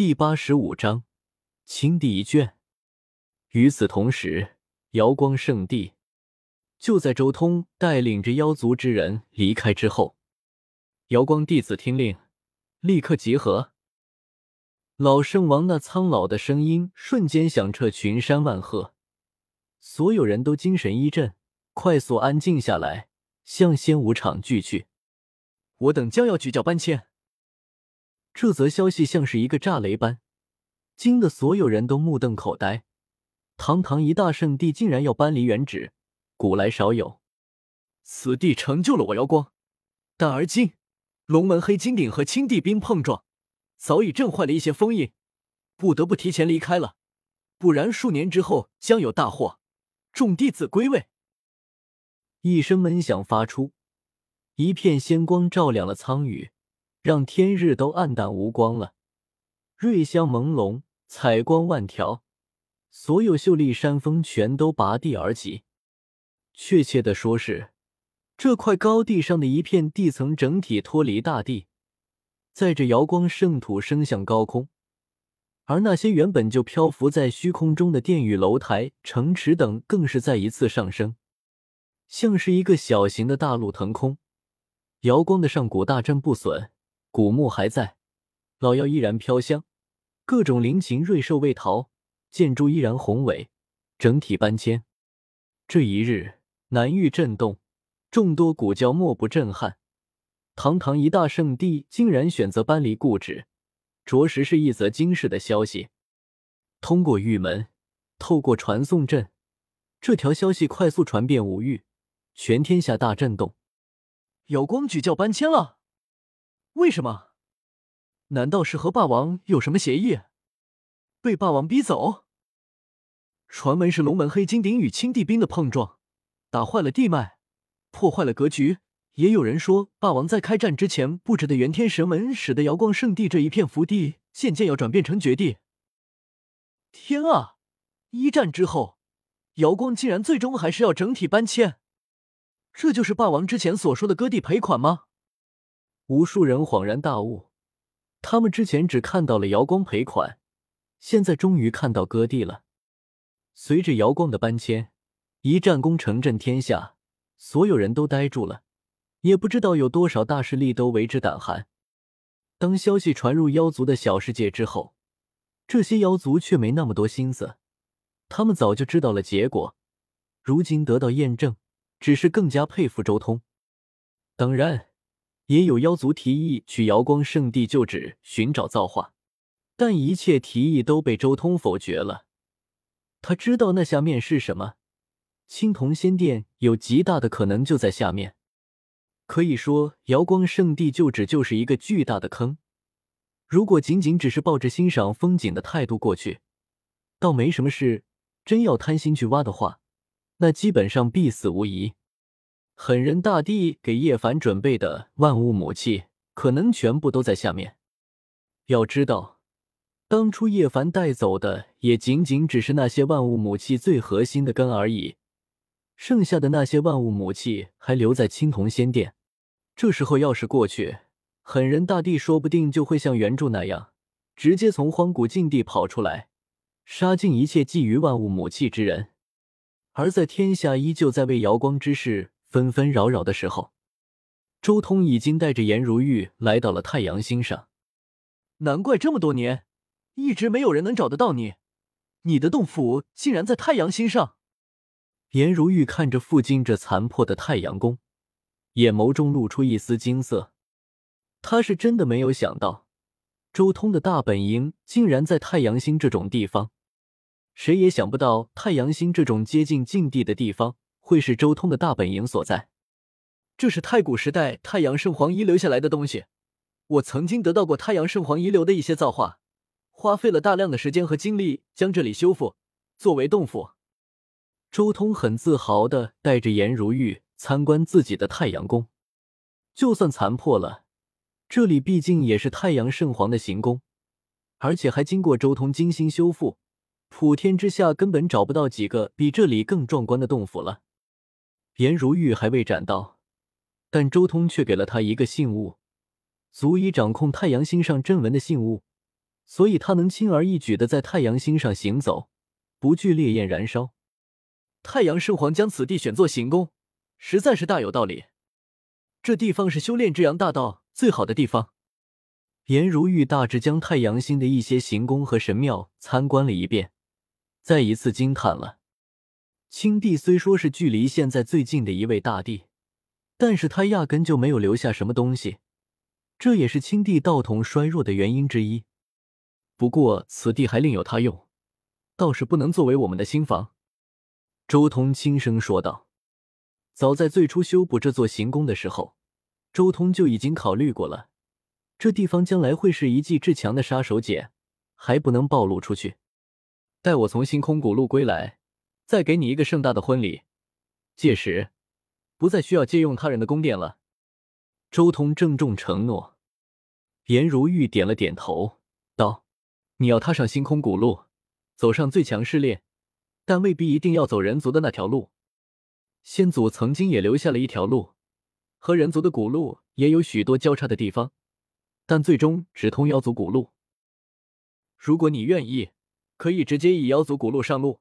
第八十五章，清第一卷。与此同时，瑶光圣地就在周通带领着妖族之人离开之后，瑶光弟子听令，立刻集合。老圣王那苍老的声音瞬间响彻群山万壑，所有人都精神一振，快速安静下来，向仙武场聚去。我等将要举教搬迁。这则消息像是一个炸雷般，惊得所有人都目瞪口呆。堂堂一大圣地，竟然要搬离原址，古来少有。此地成就了我瑶光，但而今龙门黑金鼎和青帝兵碰撞，早已震坏了一些封印，不得不提前离开了。不然数年之后将有大祸，众弟子归位。一声闷响发出，一片仙光照亮了苍宇。让天日都暗淡无光了，瑞香朦胧，彩光万条，所有秀丽山峰全都拔地而起。确切的说，是这块高地上的一片地层整体脱离大地，载着瑶光圣土升向高空，而那些原本就漂浮在虚空中的殿宇、楼台、城池等，更是再一次上升，像是一个小型的大陆腾空。瑶光的上古大阵不损。古墓还在，老药依然飘香，各种灵禽瑞兽未逃，建筑依然宏伟，整体搬迁。这一日，南域震动，众多古教莫不震撼。堂堂一大圣地，竟然选择搬离故址，着实是一则惊世的消息。通过玉门，透过传送阵，这条消息快速传遍五域，全天下大震动。瑶光举教搬迁了。为什么？难道是和霸王有什么协议？被霸王逼走？传闻是龙门黑金鼎与青帝兵的碰撞，打坏了地脉，破坏了格局。也有人说，霸王在开战之前布置的元天神门，使得瑶光圣地这一片福地渐渐要转变成绝地。天啊！一战之后，瑶光竟然最终还是要整体搬迁，这就是霸王之前所说的割地赔款吗？无数人恍然大悟，他们之前只看到了瑶光赔款，现在终于看到割地了。随着瑶光的搬迁，一战功成震天下，所有人都呆住了，也不知道有多少大势力都为之胆寒。当消息传入妖族的小世界之后，这些妖族却没那么多心思，他们早就知道了结果，如今得到验证，只是更加佩服周通。当然。也有妖族提议去瑶光圣地旧址寻找造化，但一切提议都被周通否决了。他知道那下面是什么，青铜仙殿有极大的可能就在下面。可以说，瑶光圣地旧址就是一个巨大的坑。如果仅仅只是抱着欣赏风景的态度过去，倒没什么事；真要贪心去挖的话，那基本上必死无疑。狠人大帝给叶凡准备的万物母器，可能全部都在下面。要知道，当初叶凡带走的也仅仅只是那些万物母器最核心的根而已，剩下的那些万物母器还留在青铜仙殿。这时候要是过去，狠人大帝说不定就会像原著那样，直接从荒古禁地跑出来，杀尽一切觊觎万物母器之人。而在天下依旧在为瑶光之事。纷纷扰扰的时候，周通已经带着颜如玉来到了太阳星上。难怪这么多年一直没有人能找得到你，你的洞府竟然在太阳星上。颜如玉看着附近这残破的太阳宫，眼眸中露出一丝金色。他是真的没有想到，周通的大本营竟然在太阳星这种地方。谁也想不到，太阳星这种接近禁地的地方。会是周通的大本营所在。这是太古时代太阳圣皇遗留下来的东西。我曾经得到过太阳圣皇遗留的一些造化，花费了大量的时间和精力将这里修复，作为洞府。周通很自豪的带着颜如玉参观自己的太阳宫。就算残破了，这里毕竟也是太阳圣皇的行宫，而且还经过周通精心修复，普天之下根本找不到几个比这里更壮观的洞府了。颜如玉还未斩到，但周通却给了他一个信物，足以掌控太阳星上阵纹的信物。所以他能轻而易举的在太阳星上行走，不惧烈焰燃烧。太阳圣皇将此地选作行宫，实在是大有道理。这地方是修炼至阳大道最好的地方。颜如玉大致将太阳星的一些行宫和神庙参观了一遍，再一次惊叹了。青帝虽说是距离现在最近的一位大帝，但是他压根就没有留下什么东西，这也是青帝道统衰弱的原因之一。不过此地还另有他用，倒是不能作为我们的新房。周通轻声说道：“早在最初修补这座行宫的时候，周通就已经考虑过了。这地方将来会是一记至强的杀手锏，还不能暴露出去。待我从星空古路归来，再给你一个盛大的婚礼，届时不再需要借用他人的宫殿了。”周通郑重承诺。颜如玉点了点头，道：“你要踏上星空古路，走上最强试炼。”但未必一定要走人族的那条路。先祖曾经也留下了一条路，和人族的古路也有许多交叉的地方，但最终只通妖族古路。如果你愿意，可以直接以妖族古路上路。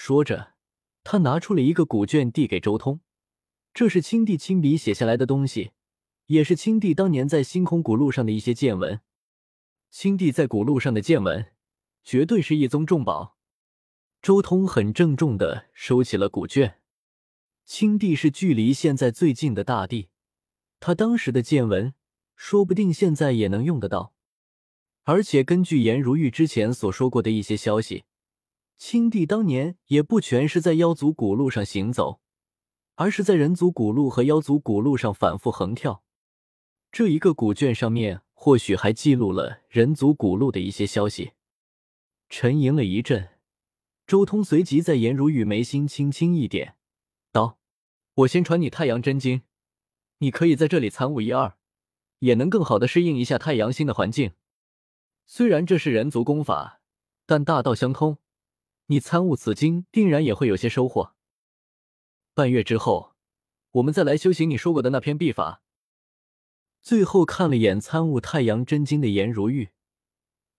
说着，他拿出了一个古卷递给周通，这是青帝亲笔写下来的东西，也是青帝当年在星空古路上的一些见闻。青帝在古路上的见闻，绝对是一宗重宝。周通很郑重的收起了古卷。青帝是距离现在最近的大帝，他当时的见闻，说不定现在也能用得到。而且根据颜如玉之前所说过的一些消息，青帝当年也不全是在妖族古路上行走，而是在人族古路和妖族古路上反复横跳。这一个古卷上面或许还记录了人族古路的一些消息。沉吟了一阵。周通随即在颜如玉眉心轻轻一点，道：“我先传你太阳真经，你可以在这里参悟一二，也能更好的适应一下太阳星的环境。虽然这是人族功法，但大道相通，你参悟此经，定然也会有些收获。半月之后，我们再来修行你说过的那篇秘法。”最后看了眼参悟太阳真经的颜如玉，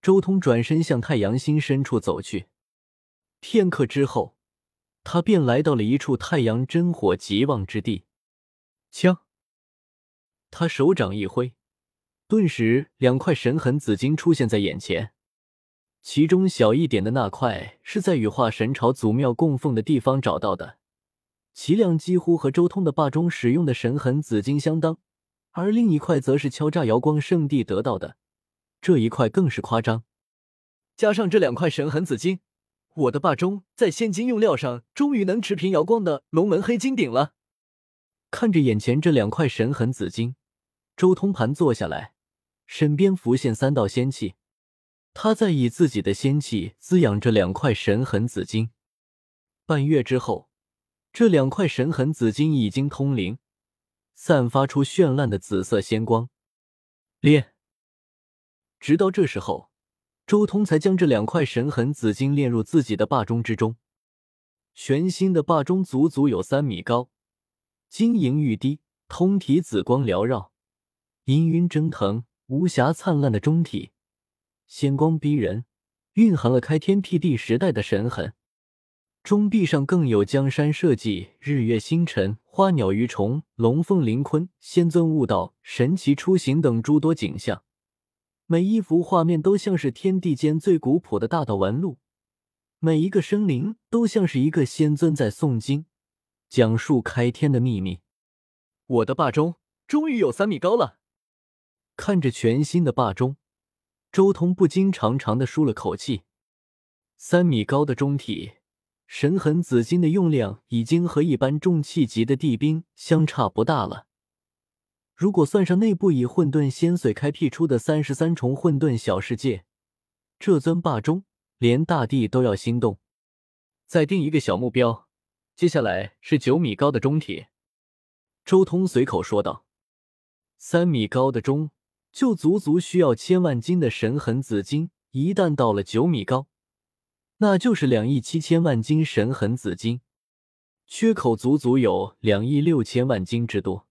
周通转身向太阳星深处走去。片刻之后，他便来到了一处太阳真火极旺之地。枪，他手掌一挥，顿时两块神痕紫金出现在眼前。其中小一点的那块是在羽化神朝祖庙供奉的地方找到的，其量几乎和周通的霸中使用的神痕紫金相当；而另一块则是敲诈瑶光圣地得到的，这一块更是夸张。加上这两块神痕紫金。我的霸中在现金用料上终于能持平瑶光的龙门黑金鼎了。看着眼前这两块神痕紫金，周通盘坐下来，身边浮现三道仙气，他在以自己的仙气滋养着两块神痕紫金。半月之后，这两块神痕紫金已经通灵，散发出绚烂的紫色仙光。炼，直到这时候。周通才将这两块神痕紫金炼入自己的霸中之中。全新的霸中足足有三米高，晶莹欲滴，通体紫光缭绕，氤氲蒸腾，无瑕灿烂的中体，仙光逼人，蕴含了开天辟地时代的神痕。中壁上更有江山社稷、日月星辰、花鸟鱼虫、龙凤灵鲲、仙尊悟道、神奇出行等诸多景象。每一幅画面都像是天地间最古朴的大道纹路，每一个生灵都像是一个仙尊在诵经，讲述开天的秘密。我的霸钟终于有三米高了！看着全新的霸钟，周通不禁长长的舒了口气。三米高的钟体，神痕紫金的用量已经和一般重器级的地兵相差不大了。如果算上内部以混沌仙髓开辟出的三十三重混沌小世界，这尊霸钟连大地都要心动。再定一个小目标，接下来是九米高的钟体。周通随口说道：“三米高的钟，就足足需要千万斤的神痕紫金。一旦到了九米高，那就是两亿七千万斤神痕紫金，缺口足足有两亿六千万斤之多。”